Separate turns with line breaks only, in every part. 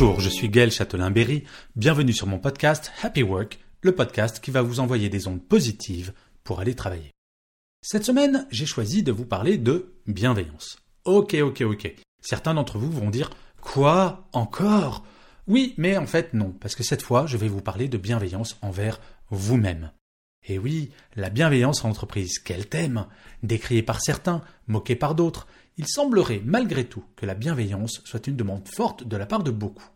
Bonjour, je suis Gaël Châtelain-Berry. Bienvenue sur mon podcast Happy Work, le podcast qui va vous envoyer des ondes positives pour aller travailler. Cette semaine, j'ai choisi de vous parler de bienveillance. Ok, ok, ok. Certains d'entre vous vont dire Quoi? Encore? Oui, mais en fait non, parce que cette fois, je vais vous parler de bienveillance envers vous-même. Et oui, la bienveillance en entreprise, quel thème Décrié par certains, moqué par d'autres, il semblerait malgré tout que la bienveillance soit une demande forte de la part de beaucoup.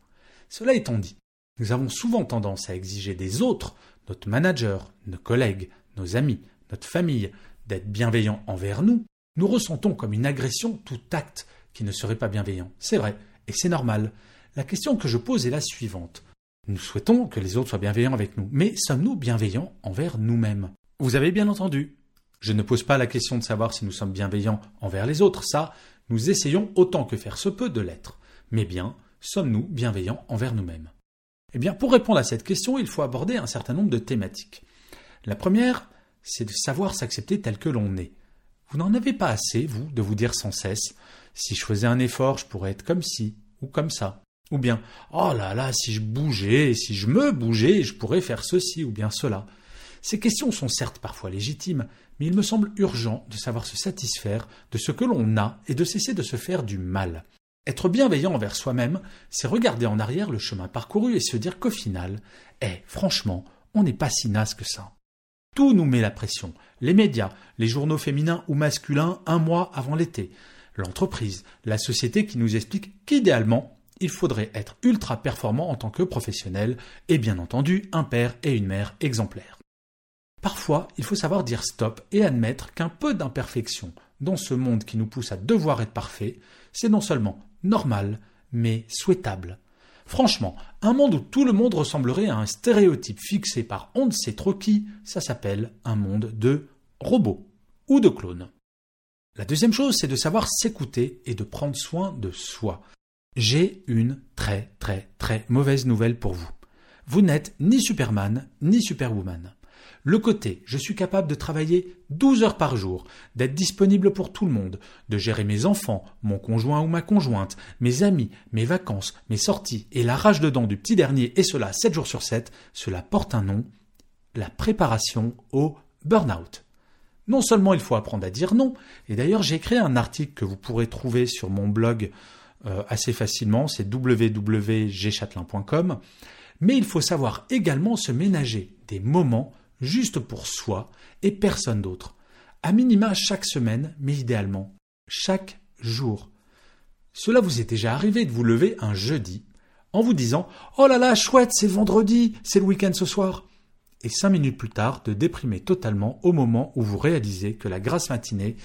Cela étant dit, nous avons souvent tendance à exiger des autres, notre manager, nos collègues, nos amis, notre famille, d'être bienveillants envers nous. Nous ressentons comme une agression tout acte qui ne serait pas bienveillant. C'est vrai, et c'est normal. La question que je pose est la suivante. Nous souhaitons que les autres soient bienveillants avec nous, mais sommes-nous bienveillants envers nous-mêmes? Vous avez bien entendu. Je ne pose pas la question de savoir si nous sommes bienveillants envers les autres, ça, nous essayons autant que faire se peut de l'être. Mais bien, sommes-nous bienveillants envers nous-mêmes? Eh bien, pour répondre à cette question, il faut aborder un certain nombre de thématiques. La première, c'est de savoir s'accepter tel que l'on est. Vous n'en avez pas assez, vous, de vous dire sans cesse si je faisais un effort, je pourrais être comme ci ou comme ça. Ou bien, oh là là, si je bougeais, si je me bougeais, je pourrais faire ceci ou bien cela. Ces questions sont certes parfois légitimes, mais il me semble urgent de savoir se satisfaire de ce que l'on a et de cesser de se faire du mal. Être bienveillant envers soi-même, c'est regarder en arrière le chemin parcouru et se dire qu'au final, eh, franchement, on n'est pas si naze que ça. Tout nous met la pression. Les médias, les journaux féminins ou masculins un mois avant l'été, l'entreprise, la société qui nous explique qu'idéalement, il faudrait être ultra performant en tant que professionnel et bien entendu un père et une mère exemplaires. Parfois, il faut savoir dire stop et admettre qu'un peu d'imperfection dans ce monde qui nous pousse à devoir être parfait, c'est non seulement normal, mais souhaitable. Franchement, un monde où tout le monde ressemblerait à un stéréotype fixé par on ne sait trop ça s'appelle un monde de robots ou de clones. La deuxième chose, c'est de savoir s'écouter et de prendre soin de soi. J'ai une très très très mauvaise nouvelle pour vous. Vous n'êtes ni Superman ni Superwoman. Le côté je suis capable de travailler 12 heures par jour, d'être disponible pour tout le monde, de gérer mes enfants, mon conjoint ou ma conjointe, mes amis, mes vacances, mes sorties et la rage dedans du petit dernier et cela 7 jours sur 7, cela porte un nom, la préparation au burn-out. Non seulement il faut apprendre à dire non, et d'ailleurs j'ai créé un article que vous pourrez trouver sur mon blog assez facilement, c'est www.gchatelain.com. Mais il faut savoir également se ménager des moments juste pour soi et personne d'autre. À minima chaque semaine, mais idéalement chaque jour. Cela vous est déjà arrivé de vous lever un jeudi en vous disant Oh là là, chouette, c'est vendredi, c'est le week-end ce soir. Et cinq minutes plus tard, de déprimer totalement au moment où vous réalisez que la grasse matinée,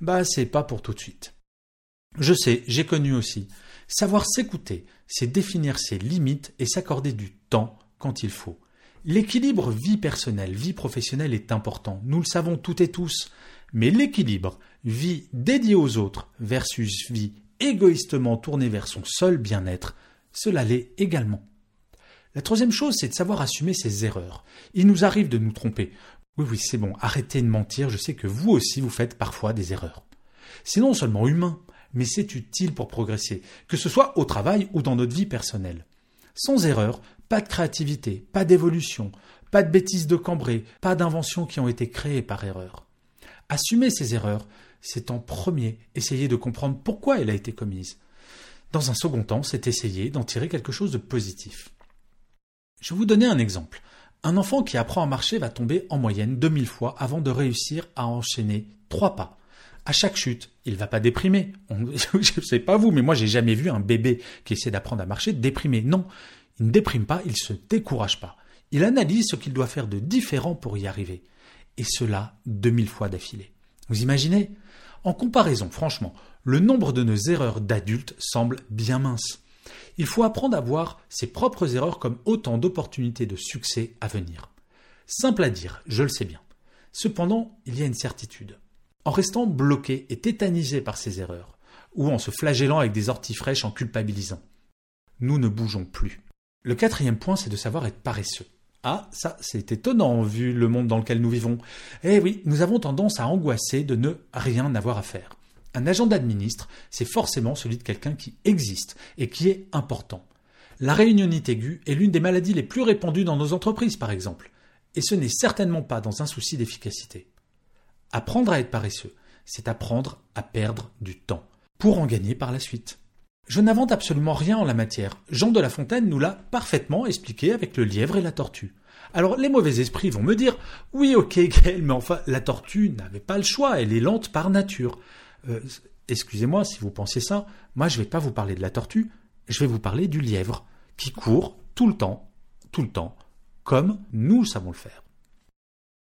bah, c'est pas pour tout de suite. Je sais, j'ai connu aussi. Savoir s'écouter, c'est définir ses limites et s'accorder du temps quand il faut. L'équilibre vie personnelle, vie professionnelle est important, nous le savons toutes et tous, mais l'équilibre vie dédiée aux autres versus vie égoïstement tournée vers son seul bien-être, cela l'est également. La troisième chose, c'est de savoir assumer ses erreurs. Il nous arrive de nous tromper. Oui, oui, c'est bon, arrêtez de mentir, je sais que vous aussi vous faites parfois des erreurs. C'est non seulement humain, mais c'est utile pour progresser, que ce soit au travail ou dans notre vie personnelle. Sans erreur, pas de créativité, pas d'évolution, pas de bêtises de cambré, pas d'inventions qui ont été créées par erreur. Assumer ces erreurs, c'est en premier essayer de comprendre pourquoi elle a été commise. Dans un second temps, c'est essayer d'en tirer quelque chose de positif. Je vais vous donner un exemple. Un enfant qui apprend à marcher va tomber en moyenne 2000 fois avant de réussir à enchaîner trois pas à chaque chute, il va pas déprimer. Je je sais pas vous, mais moi j'ai jamais vu un bébé qui essaie d'apprendre à marcher déprimer. Non, il ne déprime pas, il se décourage pas. Il analyse ce qu'il doit faire de différent pour y arriver. Et cela 2000 fois d'affilée. Vous imaginez? En comparaison, franchement, le nombre de nos erreurs d'adultes semble bien mince. Il faut apprendre à voir ses propres erreurs comme autant d'opportunités de succès à venir. Simple à dire, je le sais bien. Cependant, il y a une certitude en restant bloqué et tétanisé par ses erreurs, ou en se flagellant avec des orties fraîches en culpabilisant. Nous ne bougeons plus. Le quatrième point, c'est de savoir être paresseux. Ah, ça, c'est étonnant vu le monde dans lequel nous vivons. Eh oui, nous avons tendance à angoisser de ne rien avoir à faire. Un agent d'administre, c'est forcément celui de quelqu'un qui existe et qui est important. La réunionite aiguë est l'une des maladies les plus répandues dans nos entreprises, par exemple. Et ce n'est certainement pas dans un souci d'efficacité. Apprendre à être paresseux, c'est apprendre à perdre du temps, pour en gagner par la suite. Je n'invente absolument rien en la matière. Jean de La Fontaine nous l'a parfaitement expliqué avec le lièvre et la tortue. Alors les mauvais esprits vont me dire Oui, ok, Gaël, mais enfin, la tortue n'avait pas le choix, elle est lente par nature. Euh, excusez-moi si vous pensez ça, moi je ne vais pas vous parler de la tortue, je vais vous parler du lièvre, qui court tout le temps, tout le temps, comme nous savons le faire.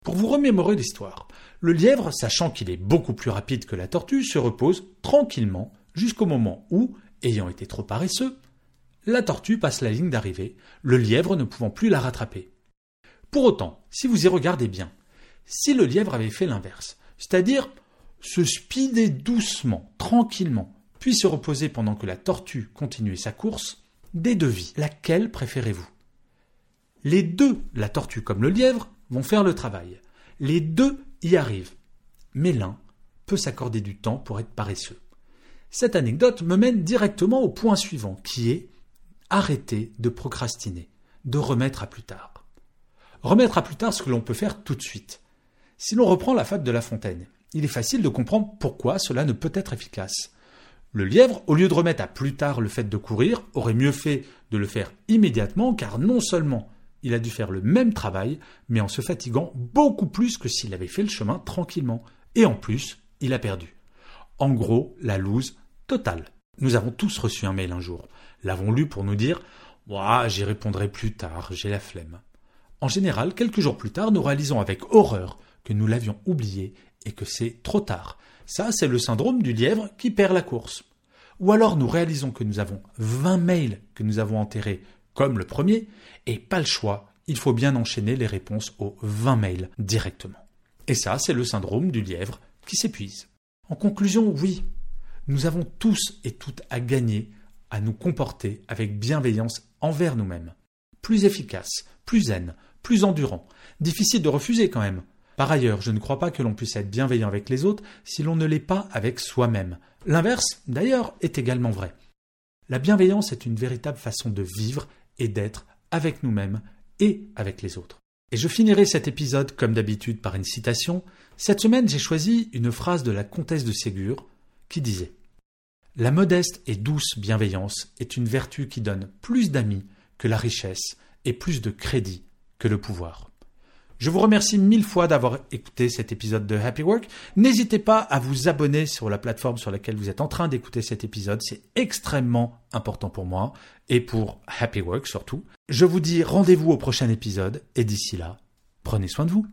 Pour vous remémorer l'histoire, le lièvre, sachant qu'il est beaucoup plus rapide que la tortue, se repose tranquillement jusqu'au moment où, ayant été trop paresseux, la tortue passe la ligne d'arrivée, le lièvre ne pouvant plus la rattraper. Pour autant, si vous y regardez bien, si le lièvre avait fait l'inverse, c'est-à-dire se speeder doucement, tranquillement, puis se reposer pendant que la tortue continuait sa course, des devis, laquelle préférez-vous? Les deux, la tortue comme le lièvre, vont faire le travail. Les deux y arrivent. Mais l'un peut s'accorder du temps pour être paresseux. Cette anecdote me mène directement au point suivant, qui est arrêter de procrastiner, de remettre à plus tard. Remettre à plus tard ce que l'on peut faire tout de suite. Si l'on reprend la fable de La Fontaine, il est facile de comprendre pourquoi cela ne peut être efficace. Le lièvre, au lieu de remettre à plus tard le fait de courir, aurait mieux fait de le faire immédiatement, car non seulement il a dû faire le même travail, mais en se fatiguant beaucoup plus que s'il avait fait le chemin tranquillement. Et en plus, il a perdu. En gros, la loose totale. Nous avons tous reçu un mail un jour. L'avons lu pour nous dire J'y répondrai plus tard, j'ai la flemme. En général, quelques jours plus tard, nous réalisons avec horreur que nous l'avions oublié et que c'est trop tard. Ça, c'est le syndrome du lièvre qui perd la course. Ou alors nous réalisons que nous avons 20 mails que nous avons enterrés comme le premier, et pas le choix, il faut bien enchaîner les réponses aux 20 mails directement. Et ça, c'est le syndrome du lièvre qui s'épuise. En conclusion, oui, nous avons tous et toutes à gagner à nous comporter avec bienveillance envers nous-mêmes. Plus efficace, plus zen, plus endurant. Difficile de refuser quand même. Par ailleurs, je ne crois pas que l'on puisse être bienveillant avec les autres si l'on ne l'est pas avec soi-même. L'inverse, d'ailleurs, est également vrai. La bienveillance est une véritable façon de vivre et d'être avec nous-mêmes et avec les autres. Et je finirai cet épisode comme d'habitude par une citation. Cette semaine, j'ai choisi une phrase de la comtesse de Ségur qui disait La modeste et douce bienveillance est une vertu qui donne plus d'amis que la richesse et plus de crédit que le pouvoir. Je vous remercie mille fois d'avoir écouté cet épisode de Happy Work. N'hésitez pas à vous abonner sur la plateforme sur laquelle vous êtes en train d'écouter cet épisode. C'est extrêmement important pour moi et pour Happy Work surtout. Je vous dis rendez-vous au prochain épisode et d'ici là, prenez soin de vous.